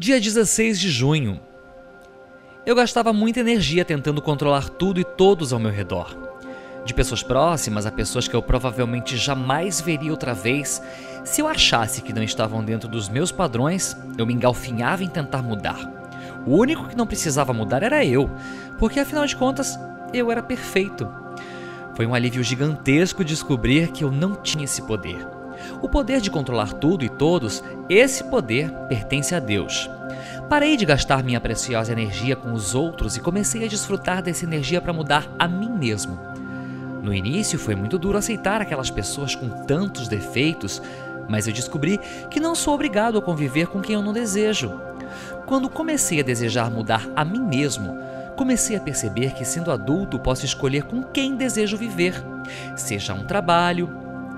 Dia 16 de junho. Eu gastava muita energia tentando controlar tudo e todos ao meu redor. De pessoas próximas a pessoas que eu provavelmente jamais veria outra vez, se eu achasse que não estavam dentro dos meus padrões, eu me engalfinhava em tentar mudar. O único que não precisava mudar era eu, porque afinal de contas, eu era perfeito. Foi um alívio gigantesco descobrir que eu não tinha esse poder. O poder de controlar tudo e todos, esse poder pertence a Deus. Parei de gastar minha preciosa energia com os outros e comecei a desfrutar dessa energia para mudar a mim mesmo. No início foi muito duro aceitar aquelas pessoas com tantos defeitos, mas eu descobri que não sou obrigado a conviver com quem eu não desejo. Quando comecei a desejar mudar a mim mesmo, comecei a perceber que, sendo adulto, posso escolher com quem desejo viver, seja um trabalho,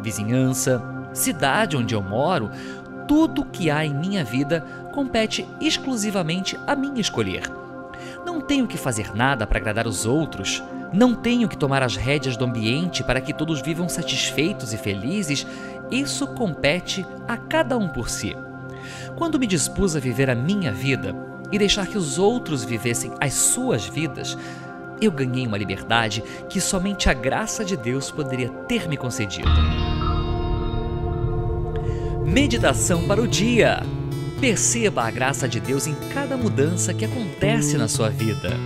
vizinhança, cidade onde eu moro, tudo que há em minha vida compete exclusivamente a mim escolher. Não tenho que fazer nada para agradar os outros, não tenho que tomar as rédeas do ambiente para que todos vivam satisfeitos e felizes, isso compete a cada um por si. Quando me dispus a viver a minha vida e deixar que os outros vivessem as suas vidas, eu ganhei uma liberdade que somente a graça de Deus poderia ter me concedido. Meditação para o dia. Perceba a graça de Deus em cada mudança que acontece na sua vida.